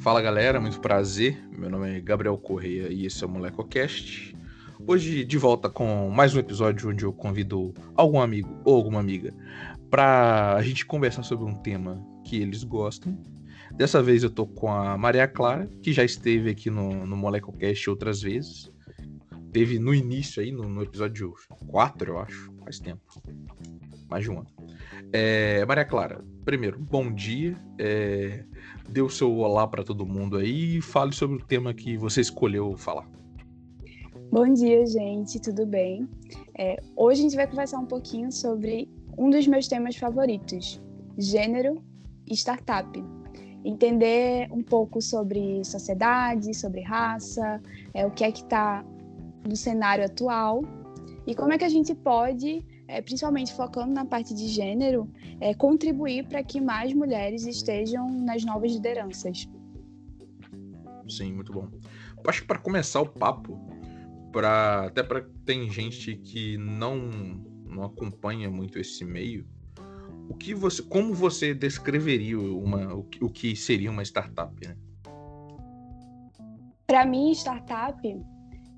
Fala galera, muito prazer. Meu nome é Gabriel Correia e esse é o MolecoCast. Hoje de volta com mais um episódio onde eu convido algum amigo ou alguma amiga para a gente conversar sobre um tema que eles gostam. Dessa vez eu tô com a Maria Clara, que já esteve aqui no, no MolecoCast outras vezes. Teve no início aí, no, no episódio 4, eu acho, faz tempo. Mais de um ano. É, Maria Clara, primeiro, bom dia. É, dê o seu olá para todo mundo aí e fale sobre o tema que você escolheu falar. Bom dia, gente, tudo bem? É, hoje a gente vai conversar um pouquinho sobre um dos meus temas favoritos, gênero e startup. Entender um pouco sobre sociedade, sobre raça, é, o que é que está no cenário atual e como é que a gente pode é, principalmente focando na parte de gênero, é, contribuir para que mais mulheres estejam nas novas lideranças. Sim, muito bom. Acho que para começar o papo, pra, até para tem gente que não não acompanha muito esse meio, o que você, como você descreveria uma, o, que, o que seria uma startup? Né? Para mim, startup,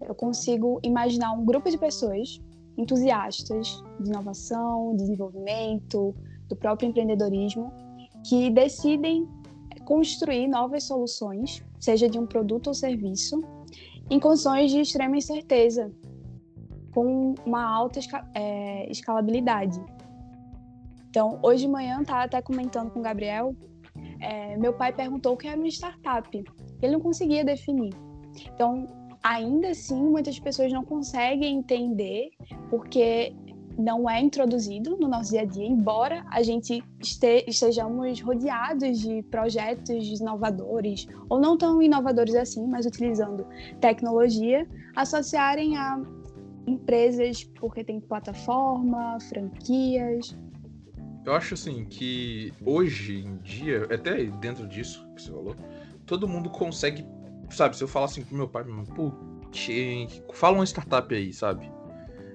eu consigo imaginar um grupo de pessoas entusiastas de inovação, desenvolvimento, do próprio empreendedorismo, que decidem construir novas soluções, seja de um produto ou serviço, em condições de extrema incerteza, com uma alta é, escalabilidade. Então, hoje de manhã, estava até comentando com o Gabriel, é, meu pai perguntou o que era uma startup. Ele não conseguia definir. Então, ainda assim, muitas pessoas não conseguem entender porque não é introduzido no nosso dia a dia, embora a gente este, estejamos rodeados de projetos inovadores, ou não tão inovadores assim, mas utilizando tecnologia, associarem a empresas porque tem plataforma, franquias. Eu acho assim que hoje em dia, até dentro disso que você falou, todo mundo consegue sabe, se eu falar assim pro meu pai, pô, fala uma startup aí, sabe?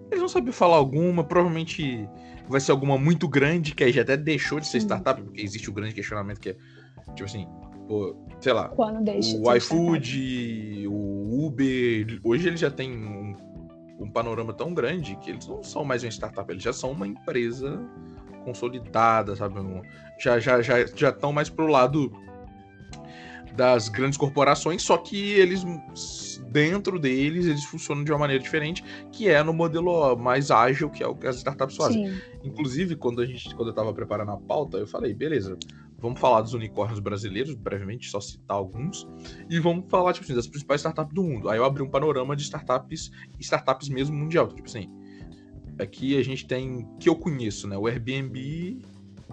Eles não sabem falar alguma, provavelmente vai ser alguma muito grande, que aí já até deixou de ser startup, porque existe o grande questionamento que é, tipo assim, pô, sei lá, o iFood, o Uber, hoje eles já têm um, um panorama tão grande que eles não são mais uma startup, eles já são uma empresa consolidada, sabe? Já já já já estão mais pro lado das grandes corporações, só que eles dentro deles eles funcionam de uma maneira diferente, que é no modelo mais ágil que é o que as startups fazem. Sim. Inclusive, quando a gente quando eu estava preparando a pauta, eu falei, beleza, vamos falar dos unicórnios brasileiros, brevemente, só citar alguns, e vamos falar tipo assim, das principais startups do mundo. Aí eu abri um panorama de startups, startups mesmo mundial, tipo assim, aqui a gente tem que eu conheço, né, o Airbnb,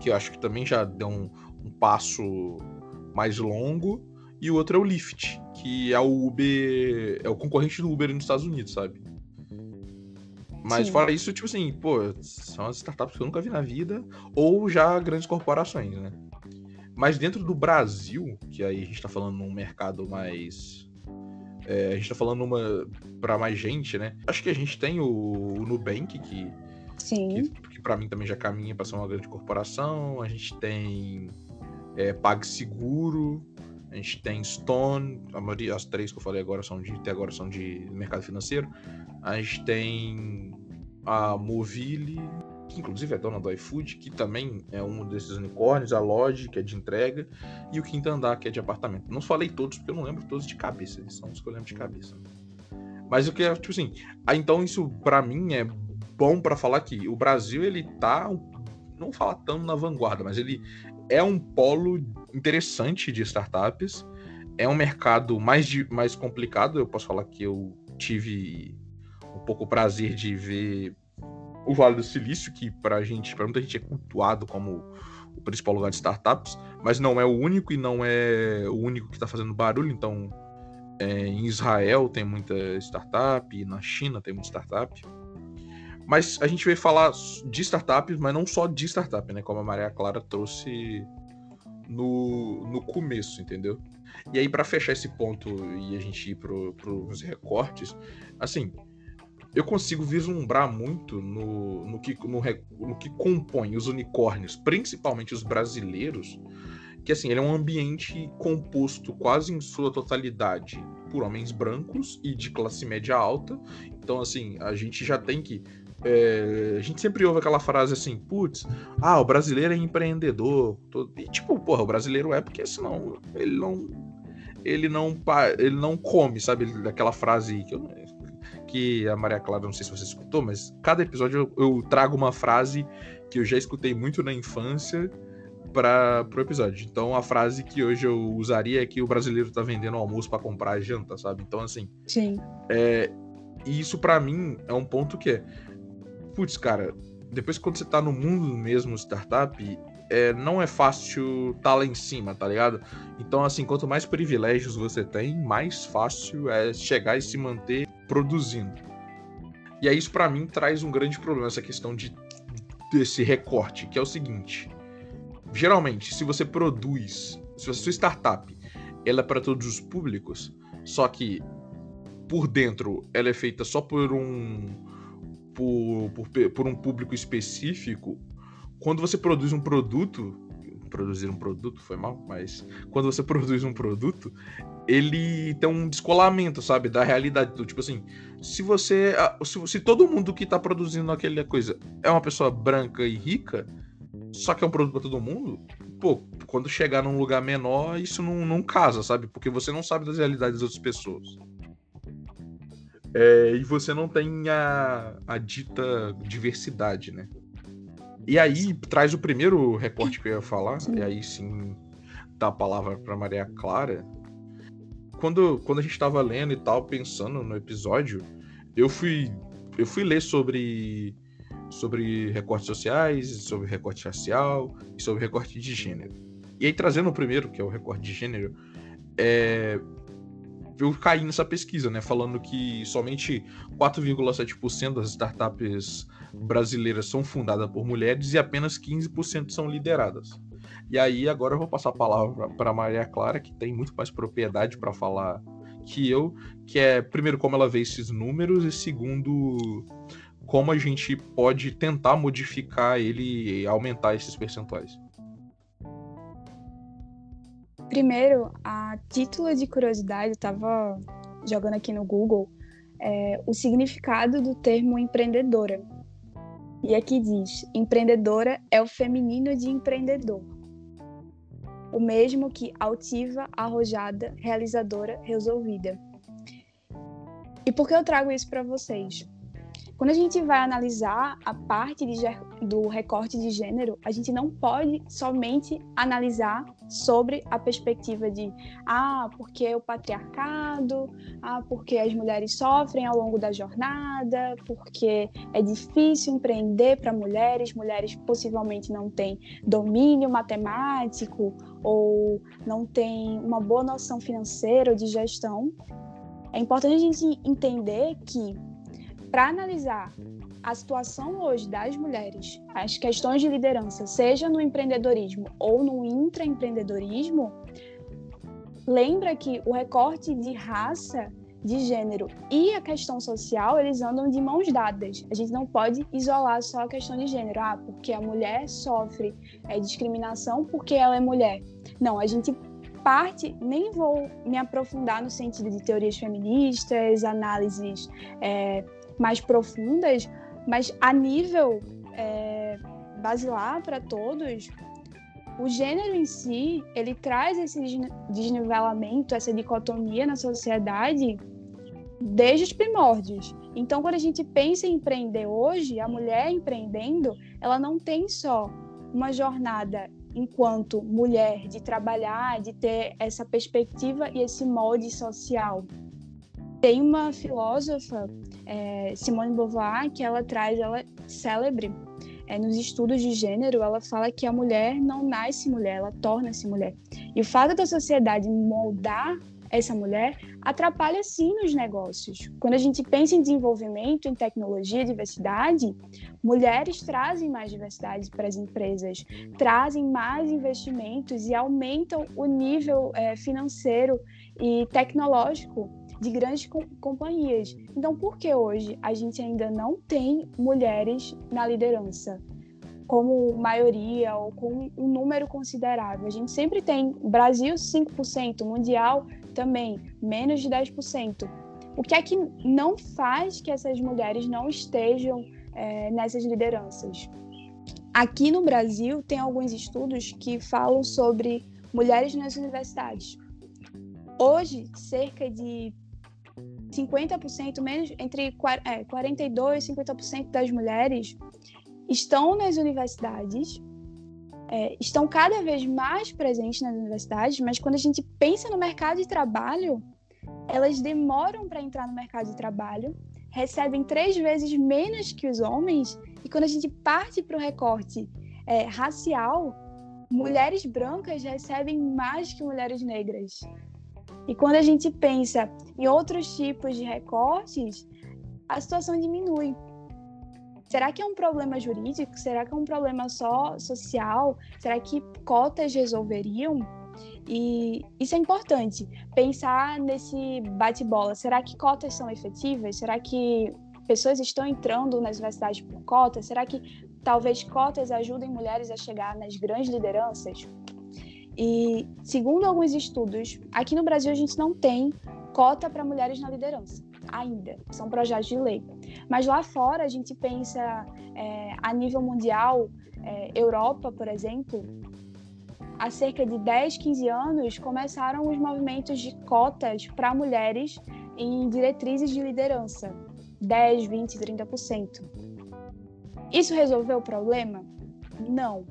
que eu acho que também já deu um, um passo mais longo e o outro é o Lyft, que é o Uber. É o concorrente do Uber nos Estados Unidos, sabe? Mas Sim. fora isso, tipo assim, pô, são as startups que eu nunca vi na vida, ou já grandes corporações, né? Mas dentro do Brasil, que aí a gente tá falando num mercado mais. É, a gente tá falando uma para mais gente, né? Acho que a gente tem o, o Nubank, que, Sim. que, que para mim também já caminha para ser uma grande corporação. A gente tem é, PagSeguro, a gente tem Stone, a maioria, as três que eu falei agora são de, até agora são de mercado financeiro. A gente tem a Movile, que inclusive é dona do iFood, que também é um desses unicórnios, a Lodge, que é de entrega, e o Quinto Andar, que é de apartamento. Não falei todos, porque eu não lembro todos de cabeça, eles são os que eu lembro de cabeça. Mas o que é, tipo assim, então isso para mim é bom para falar que o Brasil, ele tá, não fala tão na vanguarda, mas ele é um polo interessante de startups. É um mercado mais, de, mais complicado. Eu posso falar que eu tive um pouco o prazer de ver o Vale do Silício, que para gente, para muita gente é cultuado como o principal lugar de startups, mas não é o único e não é o único que está fazendo barulho. Então, é, em Israel tem muita startup, na China tem muita startup. Mas a gente vai falar de startups, mas não só de startup, né? Como a Maria Clara trouxe no, no começo, entendeu? E aí, para fechar esse ponto e a gente ir para os recortes, assim, eu consigo vislumbrar muito no, no, que, no, no que compõe os unicórnios, principalmente os brasileiros, que assim, ele é um ambiente composto quase em sua totalidade por homens brancos e de classe média alta. Então, assim, a gente já tem que. É, a gente sempre ouve aquela frase assim, putz, ah, o brasileiro é empreendedor. Todo... E, tipo, porra, o brasileiro é porque senão ele não. Ele não, ele não come, sabe? Aquela frase que, eu, que a Maria Clara, não sei se você escutou, mas cada episódio eu, eu trago uma frase que eu já escutei muito na infância para o episódio. Então a frase que hoje eu usaria é que o brasileiro tá vendendo almoço para comprar janta, sabe? Então assim. Sim. É, e isso para mim é um ponto que é. Putz, cara, depois quando você tá no mundo mesmo startup, é, não é fácil tá lá em cima, tá ligado? Então, assim, quanto mais privilégios você tem, mais fácil é chegar e se manter produzindo. E aí isso para mim traz um grande problema, essa questão de desse recorte, que é o seguinte geralmente, se você produz, se a sua startup ela é para todos os públicos, só que por dentro ela é feita só por um por, por, por um público específico, quando você produz um produto, produzir um produto foi mal, mas quando você produz um produto, ele tem um descolamento, sabe, da realidade. Então, tipo assim, se você. Se, se todo mundo que tá produzindo aquela coisa é uma pessoa branca e rica, só que é um produto para todo mundo, pô, quando chegar num lugar menor, isso não, não casa, sabe? Porque você não sabe das realidades das outras pessoas. É, e você não tem a, a dita diversidade, né? E aí traz o primeiro recorte que eu ia falar, e aí sim dá a palavra para Maria Clara. Quando, quando a gente estava lendo e tal, pensando no episódio, eu fui eu fui ler sobre sobre recortes sociais, sobre recorte racial e sobre recorte de gênero. E aí, trazendo o primeiro, que é o recorte de gênero, é... eu caí nessa pesquisa, né? Falando que somente 4,7% das startups brasileiras são fundadas por mulheres e apenas 15% são lideradas. E aí, agora eu vou passar a palavra para Maria Clara, que tem muito mais propriedade para falar que eu, que é, primeiro, como ela vê esses números, e segundo, como a gente pode tentar modificar ele e aumentar esses percentuais? Primeiro, a título de curiosidade, eu estava jogando aqui no Google é, o significado do termo empreendedora. E aqui diz: empreendedora é o feminino de empreendedor. O mesmo que altiva, arrojada, realizadora, resolvida. E por que eu trago isso para vocês? Quando a gente vai analisar a parte de, do recorte de gênero, a gente não pode somente analisar sobre a perspectiva de ah, porque o patriarcado, ah, porque as mulheres sofrem ao longo da jornada, porque é difícil empreender para mulheres, mulheres possivelmente não têm domínio matemático ou não têm uma boa noção financeira ou de gestão. É importante a gente entender que para analisar a situação hoje das mulheres, as questões de liderança, seja no empreendedorismo ou no intraempreendedorismo, lembra que o recorte de raça, de gênero e a questão social, eles andam de mãos dadas. A gente não pode isolar só a questão de gênero, ah, porque a mulher sofre é, discriminação porque ela é mulher. Não, a gente parte, nem vou me aprofundar no sentido de teorias feministas, análises é, mais profundas, mas a nível é, basilar para todos, o gênero em si, ele traz esse desnivelamento, essa dicotomia na sociedade desde os primórdios. Então, quando a gente pensa em empreender hoje, a mulher empreendendo, ela não tem só uma jornada enquanto mulher de trabalhar, de ter essa perspectiva e esse molde social. Tem uma filósofa é, Simone Beauvoir, que ela traz, ela é célebre é, nos estudos de gênero, ela fala que a mulher não nasce mulher, ela torna-se mulher. E o fato da sociedade moldar essa mulher atrapalha sim nos negócios. Quando a gente pensa em desenvolvimento, em tecnologia, diversidade, mulheres trazem mais diversidade para as empresas, trazem mais investimentos e aumentam o nível é, financeiro e tecnológico de grandes com companhias. Então, por que hoje a gente ainda não tem mulheres na liderança? como maioria ou com um número considerável. A gente sempre tem Brasil 5%, Mundial também menos de 10%. O que é que não faz que essas mulheres não estejam é, nessas lideranças? Aqui no Brasil, tem alguns estudos que falam sobre mulheres nas universidades. Hoje, cerca de 50%, menos entre é, 42 e 50% das mulheres estão nas universidades, é, estão cada vez mais presentes nas universidades, mas quando a gente pensa no mercado de trabalho, elas demoram para entrar no mercado de trabalho, recebem três vezes menos que os homens, e quando a gente parte para o recorte é, racial, mulheres brancas recebem mais que mulheres negras. E quando a gente pensa em outros tipos de recortes, a situação diminui. Será que é um problema jurídico? Será que é um problema só social? Será que cotas resolveriam? E isso é importante, pensar nesse bate-bola. Será que cotas são efetivas? Será que pessoas estão entrando nas universidades por cotas? Será que talvez cotas ajudem mulheres a chegar nas grandes lideranças? E, segundo alguns estudos, aqui no Brasil a gente não tem cota para mulheres na liderança, ainda. São projetos de lei. Mas lá fora a gente pensa é, a nível mundial, é, Europa, por exemplo, há cerca de 10, 15 anos, começaram os movimentos de cotas para mulheres em diretrizes de liderança. 10, 20, 30%. Isso resolveu o problema? Não.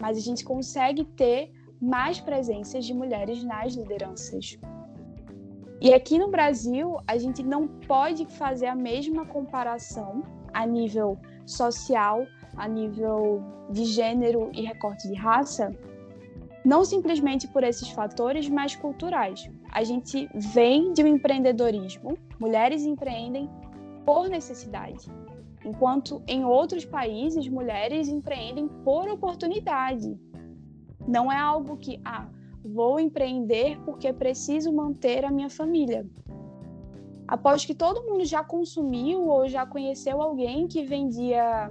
Mas a gente consegue ter mais presenças de mulheres nas lideranças. E aqui no Brasil, a gente não pode fazer a mesma comparação a nível social, a nível de gênero e recorte de raça, não simplesmente por esses fatores, mas culturais. A gente vem de um empreendedorismo, mulheres empreendem por necessidade, enquanto em outros países mulheres empreendem por oportunidade. Não é algo que, ah, vou empreender porque preciso manter a minha família. Após que todo mundo já consumiu ou já conheceu alguém que vendia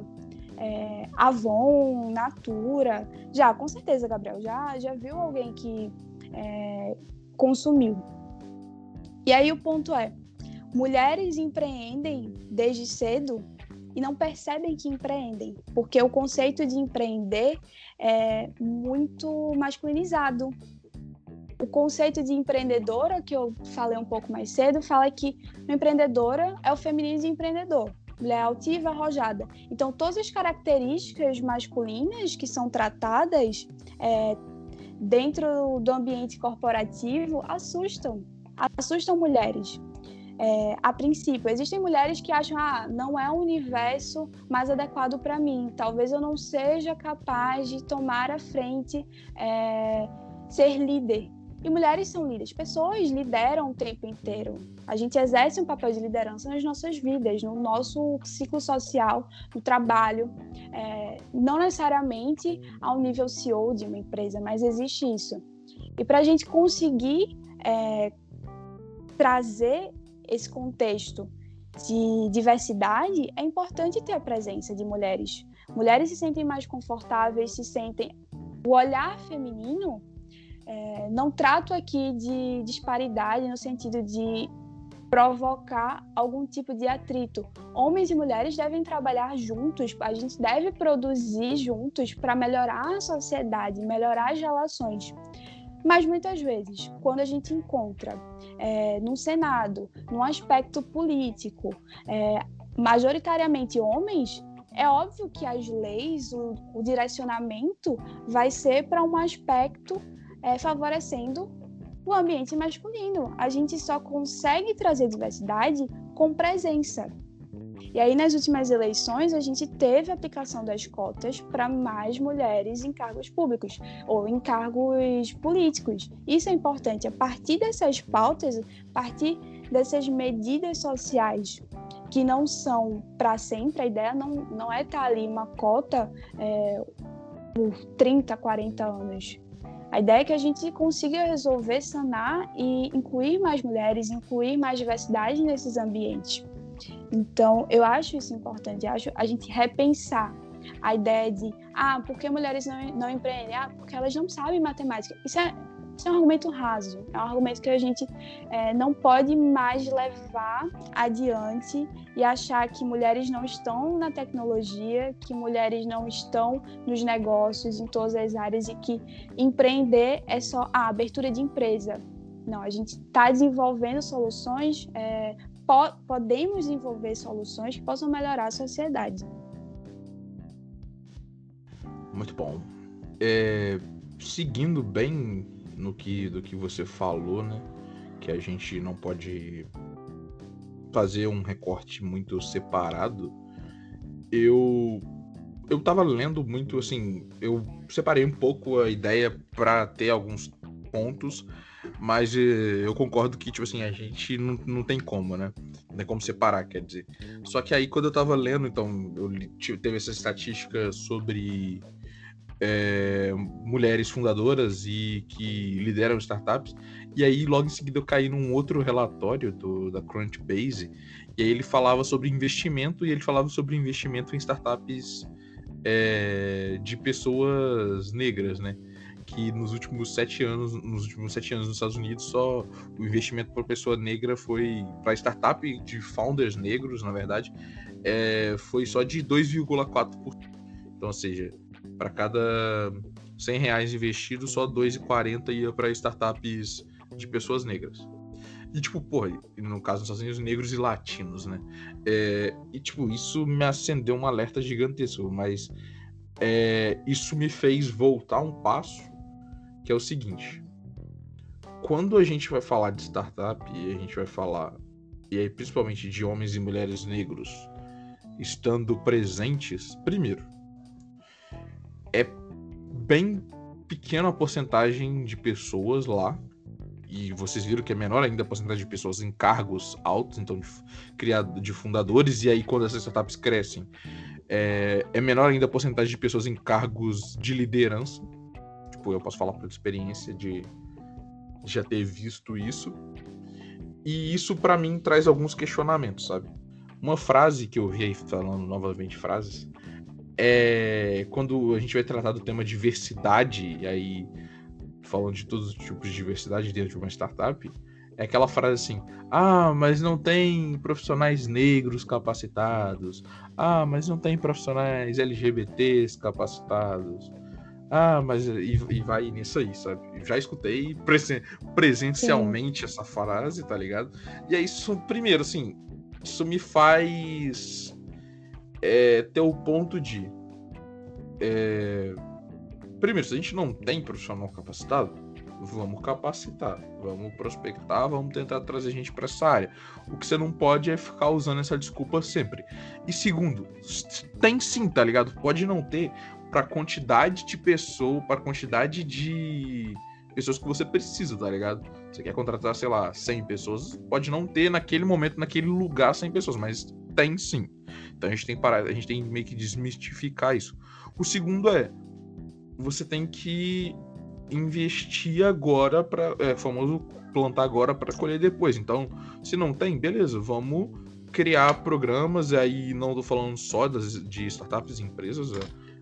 é, Avon, Natura. Já, com certeza, Gabriel. Já, já viu alguém que é, consumiu. E aí o ponto é: mulheres empreendem desde cedo e não percebem que empreendem, porque o conceito de empreender é muito masculinizado. O conceito de empreendedora, que eu falei um pouco mais cedo, fala que empreendedora é o feminino de empreendedor mulher altiva, arrojada. Então, todas as características masculinas que são tratadas é, dentro do ambiente corporativo assustam, assustam mulheres. É, a princípio, existem mulheres que acham, ah, não é o universo mais adequado para mim, talvez eu não seja capaz de tomar a frente, é, ser líder. E mulheres são líderes, pessoas lideram o tempo inteiro. A gente exerce um papel de liderança nas nossas vidas, no nosso ciclo social, no trabalho. É, não necessariamente ao nível CEO de uma empresa, mas existe isso. E para a gente conseguir é, trazer esse contexto de diversidade, é importante ter a presença de mulheres. Mulheres se sentem mais confortáveis, se sentem. O olhar feminino é, não trato aqui de disparidade no sentido de provocar algum tipo de atrito. Homens e mulheres devem trabalhar juntos, a gente deve produzir juntos para melhorar a sociedade, melhorar as relações. Mas muitas vezes, quando a gente encontra é, no Senado, num aspecto político, é, majoritariamente homens, é óbvio que as leis, o, o direcionamento vai ser para um aspecto é, favorecendo o ambiente masculino. A gente só consegue trazer diversidade com presença. E aí, nas últimas eleições, a gente teve a aplicação das cotas para mais mulheres em cargos públicos ou em cargos políticos. Isso é importante. A partir dessas pautas, a partir dessas medidas sociais que não são para sempre, a ideia não, não é estar tá ali uma cota é, por 30, 40 anos. A ideia é que a gente consiga resolver, sanar e incluir mais mulheres, incluir mais diversidade nesses ambientes. Então, eu acho isso importante, acho a gente repensar a ideia de, ah, por que mulheres não, não empreendem? Ah, porque elas não sabem matemática. Isso é, isso é um argumento raso, é um argumento que a gente é, não pode mais levar adiante e achar que mulheres não estão na tecnologia, que mulheres não estão nos negócios, em todas as áreas e que empreender é só a abertura de empresa. Não, a gente está desenvolvendo soluções, é, po podemos desenvolver soluções que possam melhorar a sociedade. Muito bom. É, seguindo bem no que do que você falou, né? Que a gente não pode fazer um recorte muito separado. Eu eu tava lendo muito assim, eu separei um pouco a ideia para ter alguns pontos mas eh, eu concordo que, tipo assim, a gente não, não tem como, né? Não tem como separar, quer dizer. Só que aí, quando eu tava lendo, então, eu teve essa estatística sobre é, mulheres fundadoras e que lideram startups. E aí, logo em seguida, eu caí num outro relatório do, da Crunchbase. E aí, ele falava sobre investimento e ele falava sobre investimento em startups é, de pessoas negras, né? Que nos últimos sete anos, nos últimos sete anos nos Estados Unidos, só o investimento por pessoa negra foi para startup de founders negros, na verdade, é, foi só de 2,4%. Então, ou seja, para cada 100 reais investidos, só 2,40 ia para startups de pessoas negras. E, tipo, porra, no caso dos Estados Unidos, negros e latinos, né? É, e, tipo, isso me acendeu um alerta gigantesco, mas é, isso me fez voltar um passo que é o seguinte: quando a gente vai falar de startup e a gente vai falar, e aí principalmente de homens e mulheres negros estando presentes, primeiro, é bem pequena a porcentagem de pessoas lá. E vocês viram que é menor ainda a porcentagem de pessoas em cargos altos, então de, criado, de fundadores, e aí quando essas startups crescem, é, é menor ainda a porcentagem de pessoas em cargos de liderança tipo, eu posso falar por experiência de já ter visto isso. E isso para mim traz alguns questionamentos, sabe? Uma frase que eu vi aí falando novamente frases é quando a gente vai tratar do tema diversidade e aí falando de todos os tipos de diversidade dentro de uma startup, é aquela frase assim: "Ah, mas não tem profissionais negros capacitados. Ah, mas não tem profissionais LGBTs capacitados. Ah, mas e, e, vai nisso aí, sabe? Já escutei presen presencialmente Sim. essa frase, tá ligado? E é isso, primeiro, assim, isso me faz é, ter o ponto de. É, primeiro, se a gente não tem profissional capacitado, vamos capacitar, vamos prospectar, vamos tentar trazer gente para essa área. O que você não pode é ficar usando essa desculpa sempre. E segundo, tem sim, tá ligado? Pode não ter, para quantidade de pessoa, para quantidade de pessoas que você precisa, tá ligado? Você quer contratar, sei lá, 100 pessoas, pode não ter naquele momento, naquele lugar 100 pessoas, mas tem sim. Então a gente tem que parar, a gente tem meio que desmistificar isso. O segundo é você tem que investir agora para é famoso plantar agora para colher depois. Então, se não tem, beleza, vamos criar programas aí não tô falando só das de startups e empresas, é,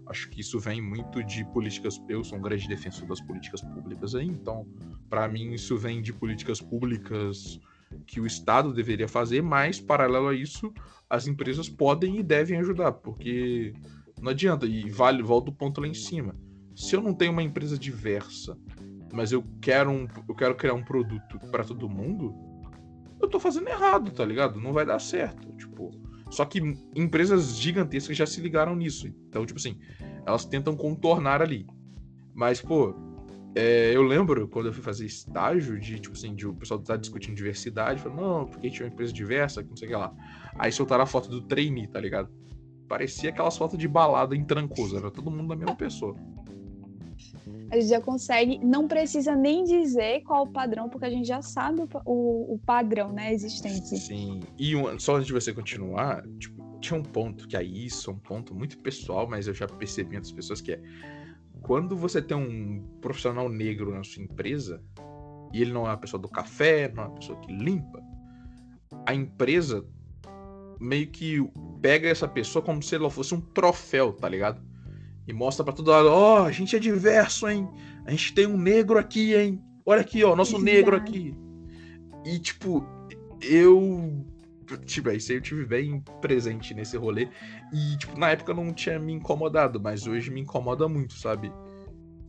Acho que isso vem muito de políticas. Eu sou um grande defensor das políticas públicas aí, então, para mim, isso vem de políticas públicas que o Estado deveria fazer, mas, paralelo a isso, as empresas podem e devem ajudar, porque não adianta, e vale, volta o ponto lá em cima. Se eu não tenho uma empresa diversa, mas eu quero, um, eu quero criar um produto para todo mundo, eu tô fazendo errado, tá ligado? Não vai dar certo. Tipo, só que empresas gigantescas já se ligaram nisso. Então, tipo assim, elas tentam contornar ali. Mas, pô, é, eu lembro quando eu fui fazer estágio de, tipo assim, de o pessoal tá discutindo diversidade, falando, não, porque tinha uma empresa diversa, não sei o que lá. Aí soltaram a foto do trainee, tá ligado? Parecia aquelas fotos de balada em Trancoso, era todo mundo da mesma pessoa. A gente já consegue, não precisa nem dizer qual o padrão, porque a gente já sabe o, o, o padrão, né, existente. Sim, e um, só antes de você continuar, tipo, tinha um ponto, que aí isso é um ponto muito pessoal, mas eu já percebi entre as pessoas que é quando você tem um profissional negro na sua empresa, e ele não é uma pessoa do café, não é uma pessoa que limpa, a empresa meio que pega essa pessoa como se ela fosse um troféu, tá ligado? E mostra para todo lado, ó, oh, a gente é diverso, hein? A gente tem um negro aqui, hein? Olha aqui, ó, nosso negro aqui. E, tipo, eu. Tipo, isso aí eu tive bem presente nesse rolê. E, tipo, na época não tinha me incomodado, mas hoje me incomoda muito, sabe?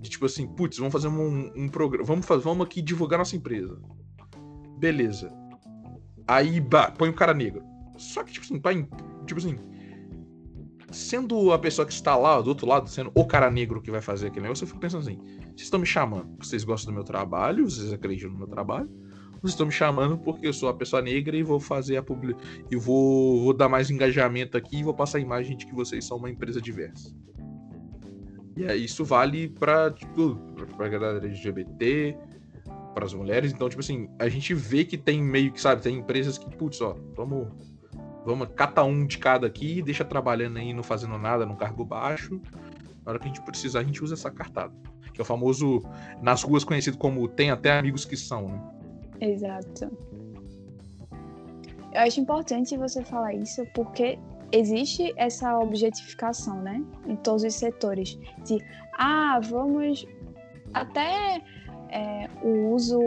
De tipo assim, putz, vamos fazer um, um programa. Vamos, fazer, vamos aqui divulgar nossa empresa. Beleza. Aí, bah, põe um cara negro. Só que, tipo assim, pra, tipo assim. Sendo a pessoa que está lá do outro lado, sendo o cara negro que vai fazer aquele negócio, eu fico pensando assim: vocês estão me chamando, vocês gostam do meu trabalho, vocês acreditam no meu trabalho, vocês estão me chamando porque eu sou a pessoa negra e vou fazer a publi... e vou, vou dar mais engajamento aqui e vou passar a imagem de que vocês são uma empresa diversa. E aí isso vale pra, tipo, pra galera LGBT, para as mulheres. Então, tipo assim, a gente vê que tem meio que, sabe, tem empresas que, putz, ó, vamos, vamos, cata um de cada aqui, deixa trabalhando aí, não fazendo nada, no cargo baixo. Na hora que a gente precisar, a gente usa essa cartada. Que é o famoso, nas ruas conhecido como tem até amigos que são, né? Exato. Eu acho importante você falar isso porque existe essa objetificação, né, em todos os setores, de ah, vamos até é, o uso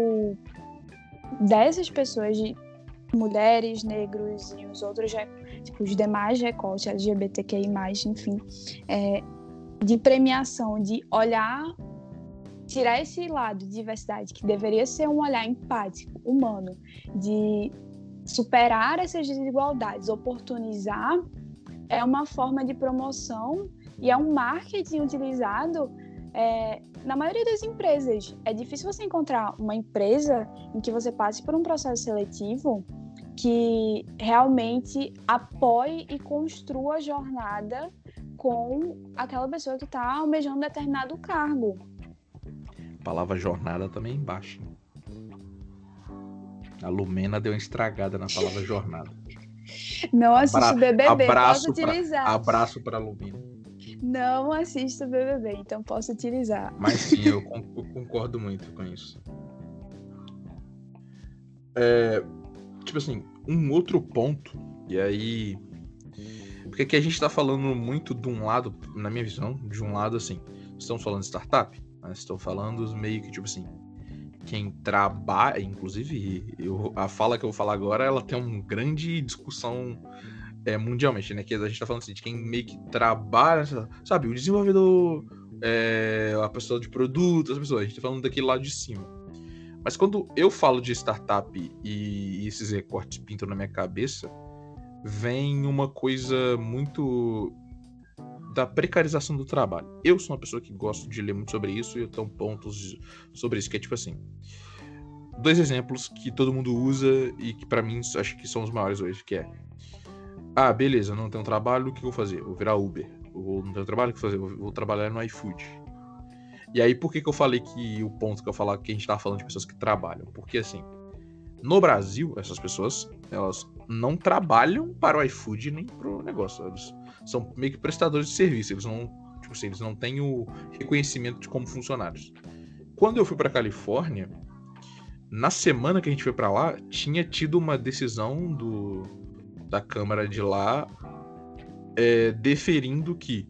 dessas pessoas, de mulheres, negros e os outros, tipo, os demais recortes LGBTQI+, enfim, é, de premiação, de olhar, tirar esse lado de diversidade, que deveria ser um olhar empático, humano, de superar essas desigualdades, oportunizar, é uma forma de promoção e é um marketing utilizado é, na maioria das empresas. É difícil você encontrar uma empresa em que você passe por um processo seletivo que realmente apoie e construa a jornada com aquela pessoa que está almejando determinado cargo. A palavra jornada também é embaixo. A Lumena deu uma estragada na palavra jornada. Não assisto BBB, abraço posso utilizar. Pra, abraço para a Lumena. Não assisto BBB, então posso utilizar. Mas sim, eu concordo muito com isso. É, tipo assim, um outro ponto, e aí. Porque aqui a gente tá falando muito de um lado, na minha visão, de um lado assim. Estamos falando de startup, mas estou falando meio que tipo assim quem trabalha, inclusive eu, a fala que eu vou falar agora, ela tem uma grande discussão é, mundialmente, né? Que a gente tá falando assim, de quem meio que trabalha, sabe, o desenvolvedor, é, a pessoa de produto, as pessoas, a gente tá falando daquele lado de cima. Mas quando eu falo de startup e esses recortes pintam na minha cabeça, vem uma coisa muito da precarização do trabalho. Eu sou uma pessoa que gosto de ler muito sobre isso e eu tenho pontos sobre isso, que é tipo assim. Dois exemplos que todo mundo usa e que para mim acho que são os maiores hoje, que é Ah, beleza, não tenho trabalho, o que eu vou fazer? Vou virar Uber. Ou não tenho trabalho, o que fazer? Vou, vou trabalhar no iFood. E aí, por que, que eu falei que o ponto que eu falar que a gente tava falando de pessoas que trabalham? Porque assim, no Brasil, essas pessoas, elas não trabalham para o iFood nem pro negócio. Eles são meio que prestadores de serviço. Eles não, tipo assim, eles não têm o reconhecimento de como funcionários. Quando eu fui para Califórnia, na semana que a gente foi para lá, tinha tido uma decisão do, da Câmara de lá é, deferindo que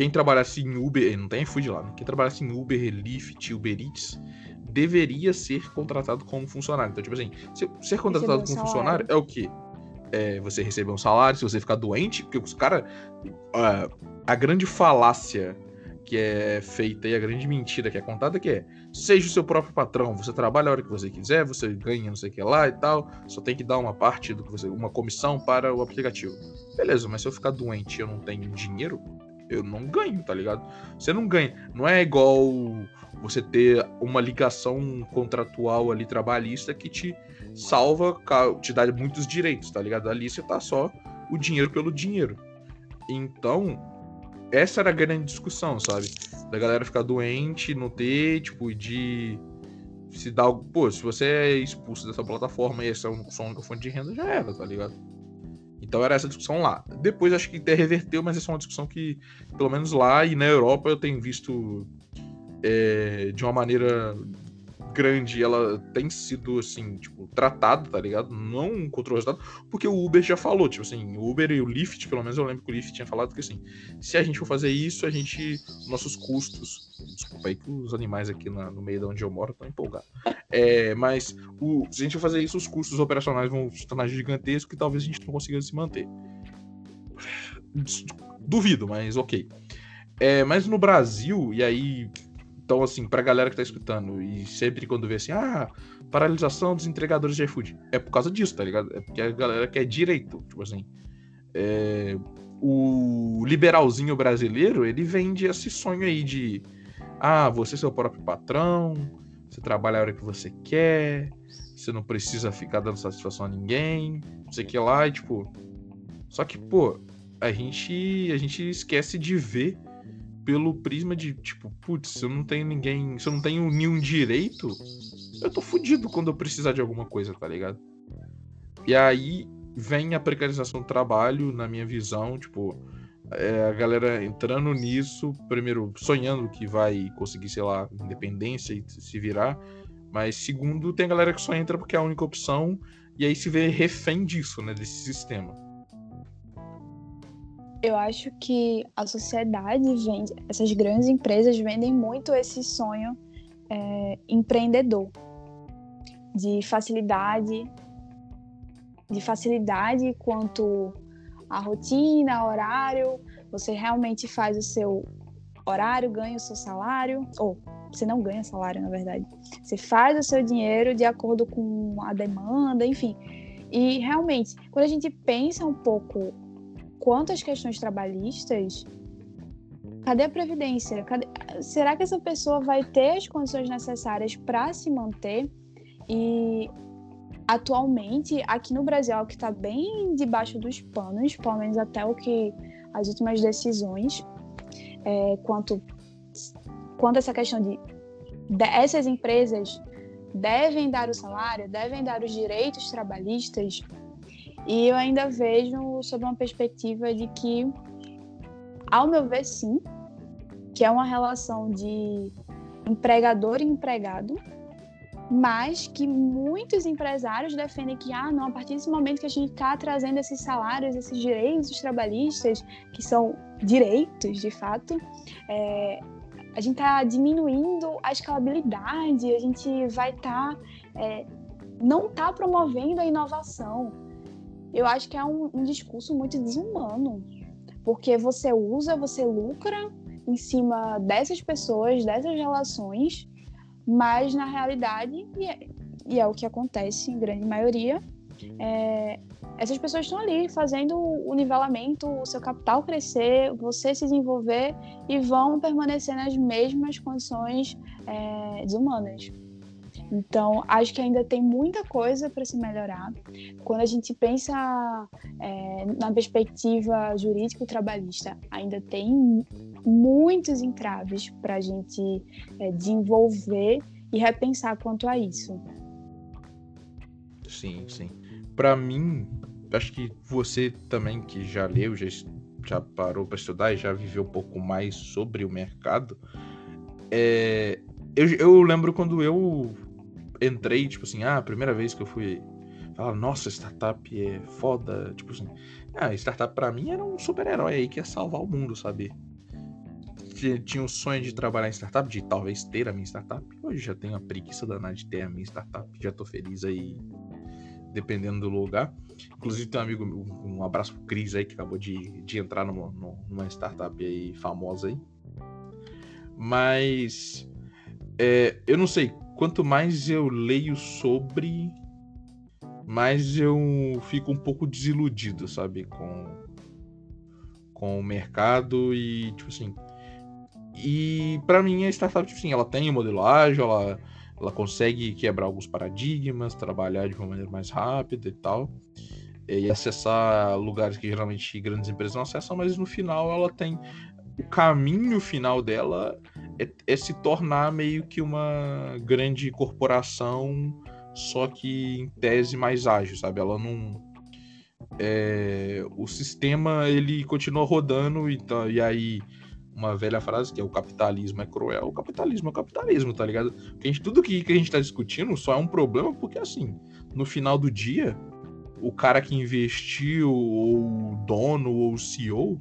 quem trabalhasse em Uber, não tem iFood lá, né? quem trabalhasse em Uber, Lyft, Uber Eats, deveria ser contratado como funcionário. Então, tipo assim, ser contratado como funcionário é o quê? é, você receber um salário, se você ficar doente, porque os caras. A, a grande falácia que é feita e a grande mentira que é contada que é seja o seu próprio patrão, você trabalha a hora que você quiser, você ganha não sei o que lá e tal, só tem que dar uma parte do que você, uma comissão para o aplicativo. Beleza, mas se eu ficar doente e eu não tenho dinheiro, eu não ganho, tá ligado? Você não ganha. Não é igual você ter uma ligação contratual ali trabalhista que te salva, te dá muitos direitos, tá ligado? Ali você tá só o dinheiro pelo dinheiro. Então, essa era a grande discussão, sabe? Da galera ficar doente, não ter, tipo, de se dar. Pô, se você é expulso dessa plataforma e essa é a sua única fonte de renda, já era, tá ligado? Então era essa discussão lá. Depois acho que até reverteu, mas essa é uma discussão que, pelo menos lá e na Europa, eu tenho visto é, de uma maneira grande, ela tem sido, assim, tipo, tratada, tá ligado? Não contra o resultado, porque o Uber já falou, tipo assim, o Uber e o Lyft, pelo menos eu lembro que o Lyft tinha falado que, assim, se a gente for fazer isso, a gente, nossos custos, desculpa aí que os animais aqui na, no meio de onde eu moro estão empolgados, é, mas o, se a gente for fazer isso, os custos operacionais vão se tornar gigantescos e talvez a gente não consiga se manter. Duvido, mas ok. É, mas no Brasil, e aí então, assim, pra galera que tá escutando, e sempre quando vê assim, ah, paralisação dos entregadores de iFood, é por causa disso, tá ligado? É porque a galera quer direito. Tipo assim, é... o liberalzinho brasileiro, ele vende esse sonho aí de, ah, você é seu próprio patrão, você trabalha a hora que você quer, você não precisa ficar dando satisfação a ninguém, não sei o que lá, e tipo. Só que, pô, a gente, a gente esquece de ver pelo prisma de, tipo, putz, se eu não tenho ninguém, se eu não tenho nenhum direito, eu tô fudido quando eu precisar de alguma coisa, tá ligado? E aí vem a precarização do trabalho, na minha visão, tipo, é, a galera entrando nisso, primeiro, sonhando que vai conseguir, sei lá, independência e se virar, mas segundo, tem a galera que só entra porque é a única opção, e aí se vê refém disso, né, desse sistema eu acho que a sociedade vende, essas grandes empresas vendem muito esse sonho é, empreendedor, de facilidade, de facilidade quanto à rotina, horário, você realmente faz o seu horário, ganha o seu salário, ou você não ganha salário, na verdade. Você faz o seu dinheiro de acordo com a demanda, enfim. E realmente, quando a gente pensa um pouco quanto às questões trabalhistas, cadê a previdência? Cadê... Será que essa pessoa vai ter as condições necessárias para se manter? E atualmente, aqui no Brasil, é o que está bem debaixo dos panos, pelo menos até o que as últimas decisões, é, quanto, quanto essa questão de, de essas empresas devem dar o salário, devem dar os direitos trabalhistas, e eu ainda vejo sob uma perspectiva de que, ao meu ver, sim, que é uma relação de empregador e empregado, mas que muitos empresários defendem que, ah, não, a partir desse momento que a gente está trazendo esses salários, esses direitos trabalhistas, que são direitos de fato, é, a gente está diminuindo a escalabilidade, a gente vai estar. Tá, é, não está promovendo a inovação eu acho que é um, um discurso muito desumano, porque você usa, você lucra em cima dessas pessoas, dessas relações, mas na realidade, e é, e é o que acontece em grande maioria, é, essas pessoas estão ali fazendo o nivelamento, o seu capital crescer, você se desenvolver e vão permanecer nas mesmas condições é, desumanas. Então, acho que ainda tem muita coisa para se melhorar. Quando a gente pensa é, na perspectiva jurídico-trabalhista, ainda tem muitos entraves para a gente é, desenvolver e repensar quanto a isso. Sim, sim. Para mim, acho que você também que já leu, já, já parou para estudar e já viveu um pouco mais sobre o mercado, é, eu, eu lembro quando eu entrei, tipo assim, ah, primeira vez que eu fui falar, nossa, startup é foda, tipo assim, ah, startup para mim era um super-herói aí que ia salvar o mundo, sabe? Tinha um sonho de trabalhar em startup, de talvez ter a minha startup. Hoje já tenho a preguiça danada de ter a minha startup, já tô feliz aí, dependendo do lugar. Inclusive tem um amigo, um abraço pro Cris aí, que acabou de, de entrar numa, numa startup aí famosa aí. Mas é, eu não sei, quanto mais eu leio sobre, mais eu fico um pouco desiludido, sabe, com com o mercado e tipo assim. E para mim a startup tipo assim, ela tem modelagem, ela ela consegue quebrar alguns paradigmas, trabalhar de uma maneira mais rápida e tal. E acessar lugares que geralmente grandes empresas não acessam, mas no final ela tem o caminho final dela é, é, se tornar meio que uma grande corporação, só que em tese mais ágil, sabe? Ela não. É, o sistema ele continua rodando e, tá, e aí uma velha frase que é o capitalismo é cruel, o capitalismo é o capitalismo, tá ligado? A gente, tudo que, que a gente tá discutindo só é um problema porque, assim, no final do dia, o cara que investiu, ou o dono, ou o CEO,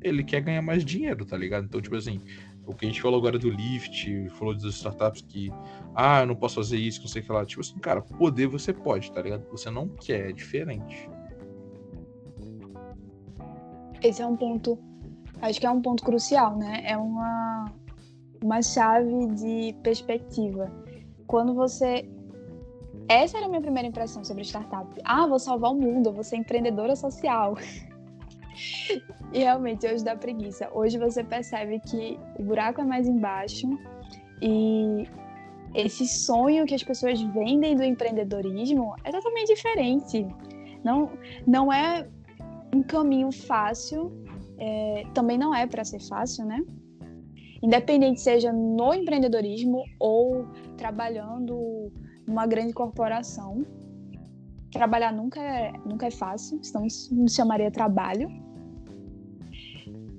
ele quer ganhar mais dinheiro, tá ligado? Então, tipo assim, o que a gente falou agora do Lyft, falou das startups que, ah, eu não posso fazer isso, não sei o que lá. Tipo assim, cara, poder você pode, tá ligado? Você não quer, é diferente. Esse é um ponto, acho que é um ponto crucial, né? É uma, uma chave de perspectiva. Quando você. Essa era a minha primeira impressão sobre startup. Ah, vou salvar o mundo, vou ser empreendedora social. e realmente hoje dá preguiça. Hoje você percebe que o buraco é mais embaixo e esse sonho que as pessoas vendem do empreendedorismo é totalmente diferente. Não, não é um caminho fácil, é, também não é para ser fácil, né? Independente seja no empreendedorismo ou trabalhando numa grande corporação. Trabalhar nunca é, nunca é fácil, senão não se chamaria trabalho.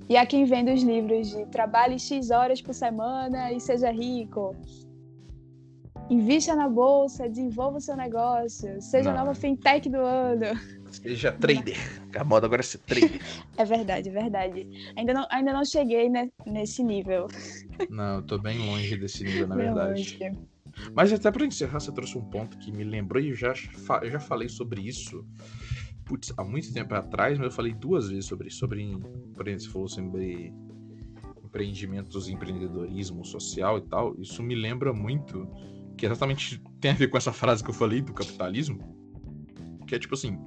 E há quem vende os livros de trabalhe X horas por semana e seja rico. Invista na bolsa, desenvolva o seu negócio, seja não. a nova fintech do ano. Seja trader. A moda agora é ser trader. É verdade, é verdade. Ainda não, ainda não cheguei né, nesse nível. Não, eu tô bem longe desse nível, na verdade. Longe. Mas até para encerrar, você trouxe um ponto que me lembrou e eu já, eu já falei sobre isso putz, há muito tempo atrás, mas eu falei duas vezes sobre isso. Sobre, você falou sobre empreendimentos, empreendedorismo social e tal. Isso me lembra muito, que exatamente tem a ver com essa frase que eu falei do capitalismo, que é tipo assim,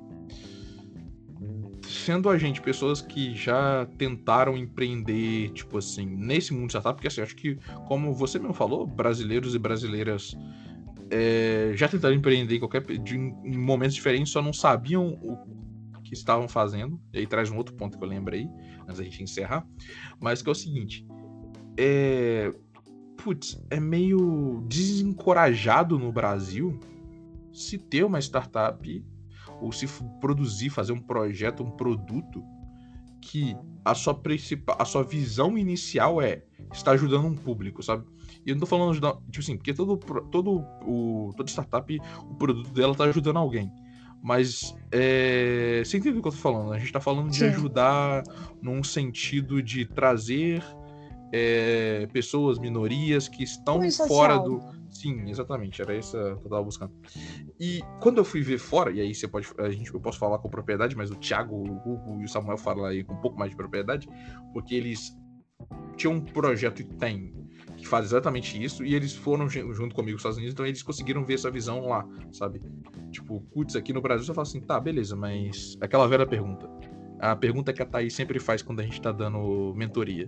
sendo a gente pessoas que já tentaram empreender, tipo assim, nesse mundo startup, porque assim, acho que, como você mesmo falou, brasileiros e brasileiras é, já tentaram empreender em, qualquer, de, em momentos diferentes, só não sabiam o que estavam fazendo. E aí traz um outro ponto que eu lembrei, antes da gente encerrar. Mas que é o seguinte: é. Putz, é meio desencorajado no Brasil se ter uma startup ou se produzir, fazer um projeto, um produto que a sua principal, a sua visão inicial é estar ajudando um público, sabe? E eu não tô falando de, tipo assim, porque todo, todo o, toda startup, o produto dela tá ajudando alguém. Mas é, você entende o que eu tô falando? A gente tá falando de Sim. ajudar num sentido de trazer é, pessoas, minorias que estão fora do. Sim, exatamente, era isso que eu tava buscando. E quando eu fui ver fora, e aí você pode. A gente, eu posso falar com propriedade, mas o Thiago, o Hugo e o Samuel falam aí com um pouco mais de propriedade, porque eles tinham um projeto e tem que faz exatamente isso, e eles foram junto comigo nos Estados Unidos, então eles conseguiram ver essa visão lá, sabe? Tipo, putz, aqui no Brasil você fala assim, tá, beleza, mas aquela velha pergunta. A pergunta que a Thaís sempre faz quando a gente tá dando mentoria.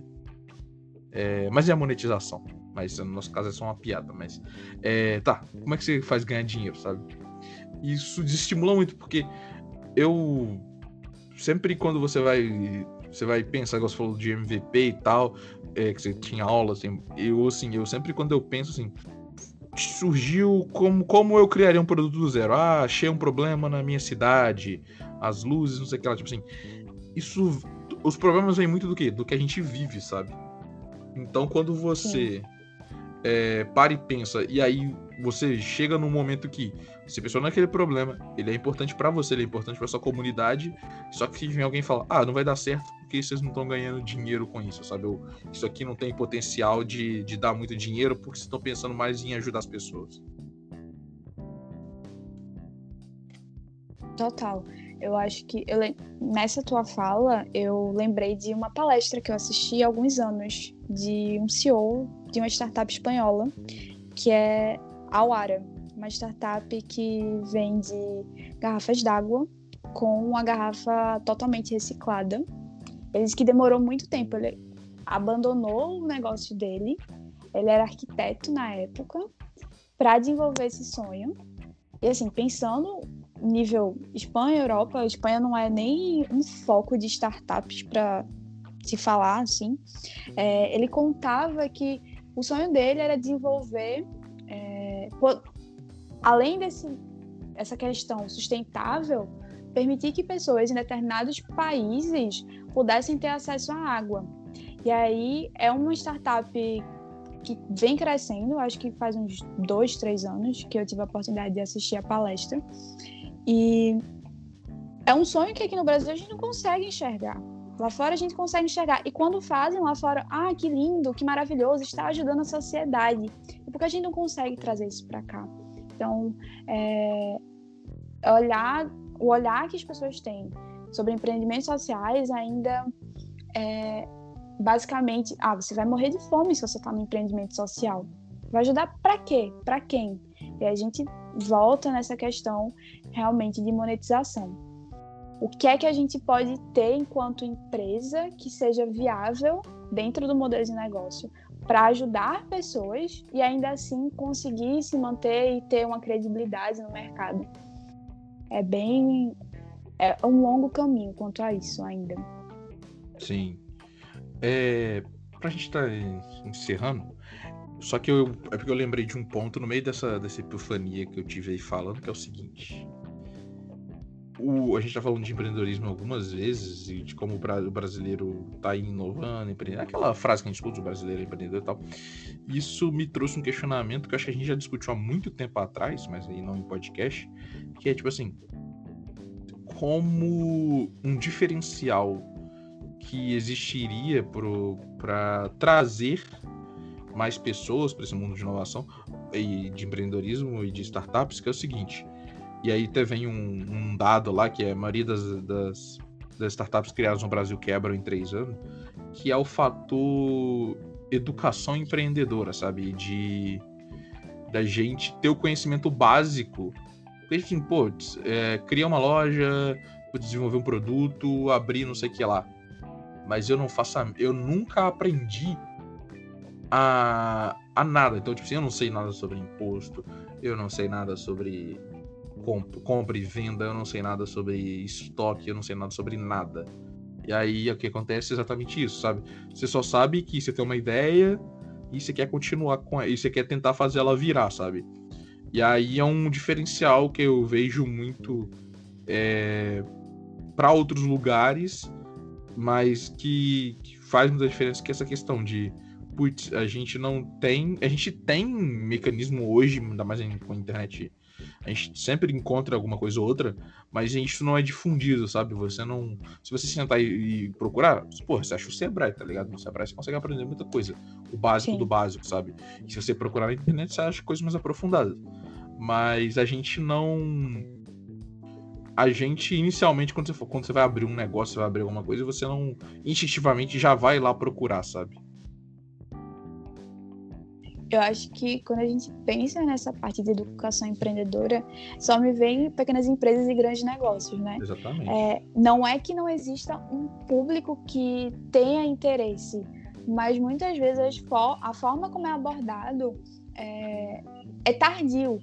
É, mas é a monetização. Mas no nosso caso é só uma piada. Mas é, tá, como é que você faz ganhar dinheiro, sabe? Isso desestimula muito, porque eu sempre quando você vai você vai pensar que você falou de MVP e tal, é, que você tinha aula, assim, eu, assim, eu sempre quando eu penso, assim, surgiu como, como eu criaria um produto do zero. Ah, achei um problema na minha cidade, as luzes, não sei o que lá, tipo assim, isso, os problemas vêm muito do que? Do que a gente vive, sabe? Então, quando você é, para e pensa, e aí você chega num momento que você pensou naquele problema, ele é importante para você, ele é importante para sua comunidade, só que vem alguém falar, ah, não vai dar certo porque vocês não estão ganhando dinheiro com isso, sabe? Ou, isso aqui não tem potencial de, de dar muito dinheiro porque vocês estão pensando mais em ajudar as pessoas. Total. Eu acho que eu, nessa tua fala eu lembrei de uma palestra que eu assisti há alguns anos de um CEO de uma startup espanhola que é Auara, uma startup que vende garrafas d'água com uma garrafa totalmente reciclada. Ele disse que demorou muito tempo, ele abandonou o negócio dele, ele era arquiteto na época, para desenvolver esse sonho. E assim, pensando nível Espanha, Europa, a Espanha não é nem um foco de startups para se falar assim. É, ele contava que o sonho dele era desenvolver além desse essa questão sustentável, permitir que pessoas em determinados países pudessem ter acesso à água. E aí é uma startup que vem crescendo, acho que faz uns dois, três anos que eu tive a oportunidade de assistir a palestra. E é um sonho que aqui no Brasil a gente não consegue enxergar. Lá fora a gente consegue enxergar. E quando fazem lá fora, ah, que lindo, que maravilhoso, está ajudando a sociedade. E por que a gente não consegue trazer isso para cá? Então, é, olhar, o olhar que as pessoas têm sobre empreendimentos sociais ainda é basicamente, ah, você vai morrer de fome se você está no empreendimento social. Vai ajudar para quê? Para quem? E a gente volta nessa questão realmente de monetização o que é que a gente pode ter enquanto empresa que seja viável dentro do modelo de negócio para ajudar pessoas e ainda assim conseguir se manter e ter uma credibilidade no mercado. É bem é um longo caminho quanto a isso ainda. Sim. É, para a gente estar tá encerrando, só que eu, é porque eu lembrei de um ponto no meio dessa, dessa epifania que eu tive aí falando, que é o seguinte o, a gente tá falando de empreendedorismo algumas vezes e de como o brasileiro tá inovando, empreendendo. Aquela frase que a gente escuta, o brasileiro é empreendedor e tal. Isso me trouxe um questionamento que acho que a gente já discutiu há muito tempo atrás, mas aí não em podcast, que é tipo assim, como um diferencial que existiria para trazer mais pessoas para esse mundo de inovação e de empreendedorismo e de startups, que é o seguinte, e aí vem um, um, dado lá que é a maioria das, das, das, startups criadas no Brasil quebram em três anos, que é o fator educação empreendedora, sabe? De da gente ter o conhecimento básico. Porque, assim, pô, é, cria uma loja, desenvolver um produto, abrir não sei o que lá. Mas eu não faço. A, eu nunca aprendi a, a nada. Então, tipo assim, eu não sei nada sobre imposto, eu não sei nada sobre compra e venda, eu não sei nada sobre estoque, eu não sei nada sobre nada. E aí o que acontece é exatamente isso, sabe? Você só sabe que você tem uma ideia e você quer continuar com ela, e você quer tentar fazer ela virar, sabe? E aí é um diferencial que eu vejo muito é, para outros lugares, mas que, que, faz muita diferença que é essa questão de putz, a gente não tem, a gente tem mecanismo hoje, ainda mais com a internet a gente sempre encontra alguma coisa ou outra, mas isso não é difundido, sabe? Você não. Se você sentar e, e procurar, porra, você acha o Sebrae, tá ligado? No Sebrae você consegue aprender muita coisa. O básico Sim. do básico, sabe? E se você procurar na internet, você acha coisas mais aprofundadas. Mas a gente não. A gente, inicialmente, quando você, for, quando você vai abrir um negócio, você vai abrir alguma coisa, você não instintivamente já vai lá procurar, sabe? Eu acho que quando a gente pensa nessa parte de educação empreendedora, só me vem pequenas empresas e grandes negócios, né? Exatamente. É, não é que não exista um público que tenha interesse, mas muitas vezes a forma como é abordado é, é tardio.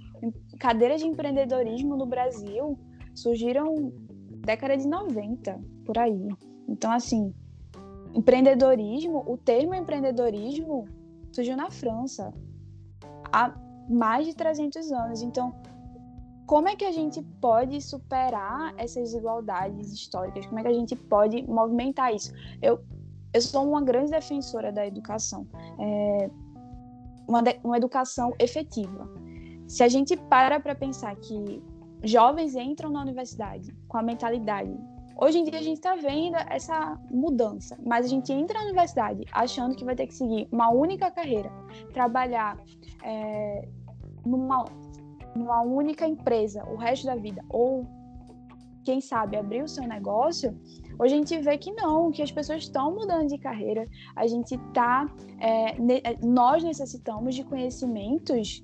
Cadeiras de empreendedorismo no Brasil surgiram década de 90, por aí. Então, assim, empreendedorismo, o termo empreendedorismo surgiu na França há mais de 300 anos. Então, como é que a gente pode superar essas desigualdades históricas? Como é que a gente pode movimentar isso? Eu, eu sou uma grande defensora da educação, é, uma, de, uma educação efetiva. Se a gente para para pensar que jovens entram na universidade com a mentalidade Hoje em dia a gente está vendo essa mudança, mas a gente entra na universidade achando que vai ter que seguir uma única carreira, trabalhar é, numa, numa única empresa o resto da vida, ou quem sabe abrir o seu negócio. Hoje a gente vê que não, que as pessoas estão mudando de carreira. A gente está, é, ne nós necessitamos de conhecimentos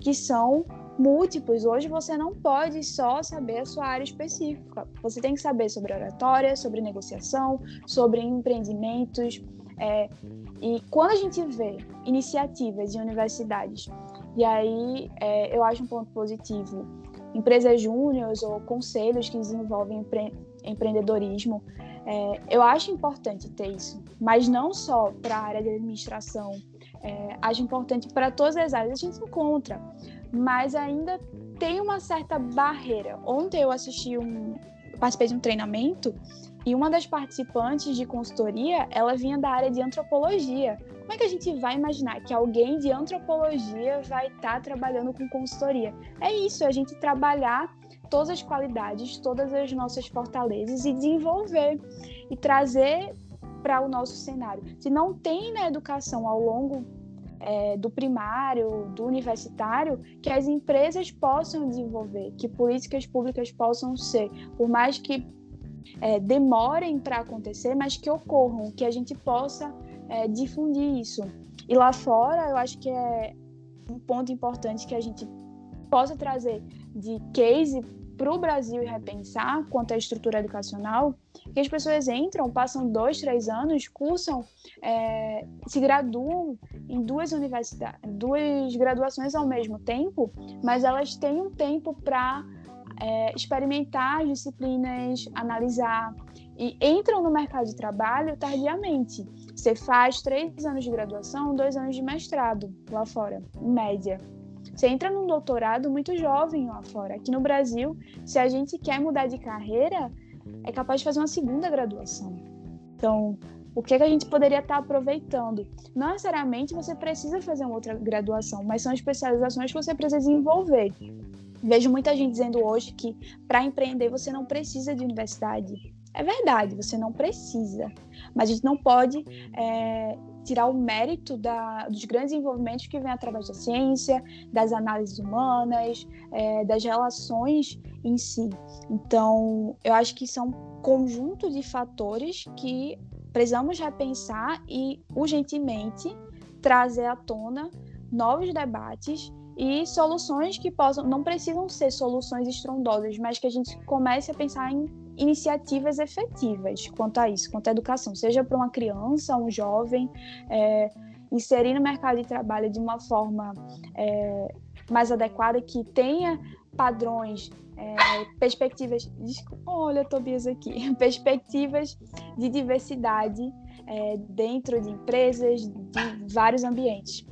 que são múltiplos. Hoje você não pode só saber a sua área específica. Você tem que saber sobre oratória, sobre negociação, sobre empreendimentos. É, e quando a gente vê iniciativas de universidades, e aí é, eu acho um ponto positivo, empresas júniores ou conselhos que desenvolvem empre empreendedorismo, é, eu acho importante ter isso, mas não só para a área de administração, é, acho importante para todas as áreas. A gente encontra mas ainda tem uma certa barreira. Ontem eu assisti um. participei de um treinamento E uma das participantes de consultoria, ela vinha da área de antropologia. Como é que a gente vai imaginar que alguém de antropologia vai estar tá trabalhando com consultoria? É isso, é a gente trabalhar todas as qualidades, todas as nossas fortalezas e desenvolver e trazer para o nosso cenário. Se não tem na educação ao longo é, do primário, do universitário, que as empresas possam desenvolver, que políticas públicas possam ser, por mais que é, demorem para acontecer, mas que ocorram, que a gente possa é, difundir isso. E lá fora, eu acho que é um ponto importante que a gente possa trazer de case para o Brasil e repensar quanto à estrutura educacional, que as pessoas entram, passam dois, três anos, cursam, é, se graduam em duas universidades, duas graduações ao mesmo tempo, mas elas têm um tempo para é, experimentar as disciplinas, analisar e entram no mercado de trabalho tardiamente. Você faz três anos de graduação, dois anos de mestrado lá fora, em média. Você entra num doutorado muito jovem lá fora. Aqui no Brasil, se a gente quer mudar de carreira, é capaz de fazer uma segunda graduação. Então, o que, é que a gente poderia estar aproveitando? Não necessariamente você precisa fazer uma outra graduação, mas são especializações que você precisa desenvolver. Vejo muita gente dizendo hoje que para empreender você não precisa de universidade. É verdade, você não precisa. Mas a gente não pode é, tirar o mérito da, dos grandes desenvolvimentos que vêm através da ciência, das análises humanas, é, das relações em si. Então, eu acho que são conjunto de fatores que precisamos repensar e urgentemente trazer à tona novos debates e soluções que possam, não precisam ser soluções estrondosas, mas que a gente comece a pensar em iniciativas efetivas quanto a isso, quanto à educação, seja para uma criança, um jovem, é, inserir no mercado de trabalho de uma forma é, mais adequada, que tenha padrões, é, perspectivas. Olha, Tobias aqui, perspectivas de diversidade é, dentro de empresas, de vários ambientes.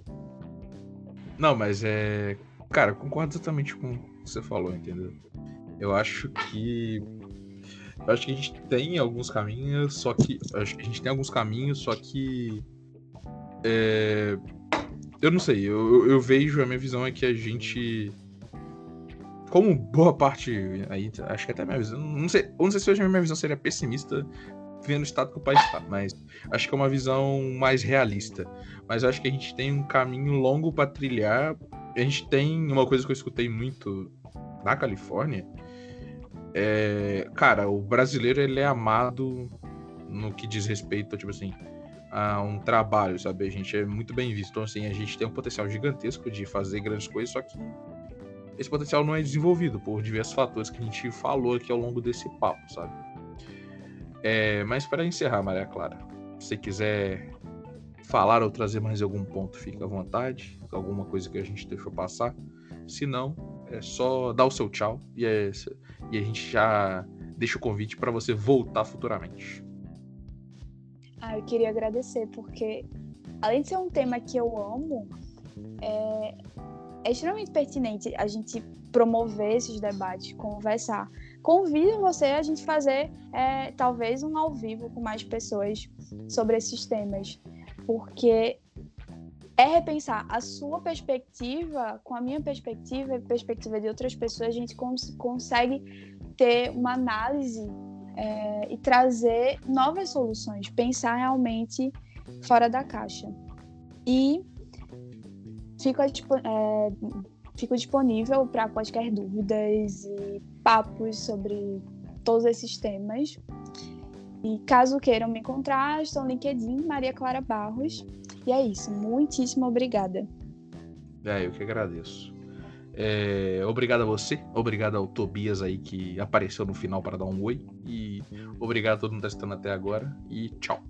Não, mas é. Cara, concordo totalmente com o que você falou, entendeu? Eu acho que eu acho que a gente tem alguns caminhos, só que. Acho que a gente tem alguns caminhos, só que. É, eu não sei, eu, eu vejo, a minha visão é que a gente. Como boa parte. Aí, acho que até a minha visão. Não sei, não sei se hoje a minha visão seria pessimista vendo o estado que o país está, mas acho que é uma visão mais realista. Mas acho que a gente tem um caminho longo para trilhar. A gente tem uma coisa que eu escutei muito na Califórnia, é, cara, o brasileiro ele é amado no que diz respeito, tipo assim, a um trabalho, sabe? A gente é muito bem visto. Então, assim, a gente tem um potencial gigantesco de fazer grandes coisas, só que esse potencial não é desenvolvido por diversos fatores que a gente falou aqui ao longo desse papo, sabe? É, mas para encerrar, Maria Clara, se você quiser falar ou trazer mais algum ponto, fica à vontade. Alguma coisa que a gente deixou passar. Se não, é só dar o seu tchau e, é, e a gente já deixa o convite para você voltar futuramente. Ah, eu queria agradecer, porque além de ser um tema que eu amo, é, é extremamente pertinente a gente promover esses debates, conversar. Convido você a gente fazer é, talvez um ao vivo com mais pessoas sobre esses temas, porque é repensar a sua perspectiva com a minha perspectiva e perspectiva de outras pessoas, a gente cons consegue ter uma análise é, e trazer novas soluções, pensar realmente fora da caixa. E fico, é, fico disponível para quaisquer dúvidas e papos sobre todos esses temas. E caso queiram me encontrar, estou no LinkedIn, Maria Clara Barros. E é isso. Muitíssimo obrigada. É, eu que agradeço. É, obrigado a você, obrigado ao Tobias aí que apareceu no final para dar um oi. E obrigado a todo mundo que está até agora. E tchau.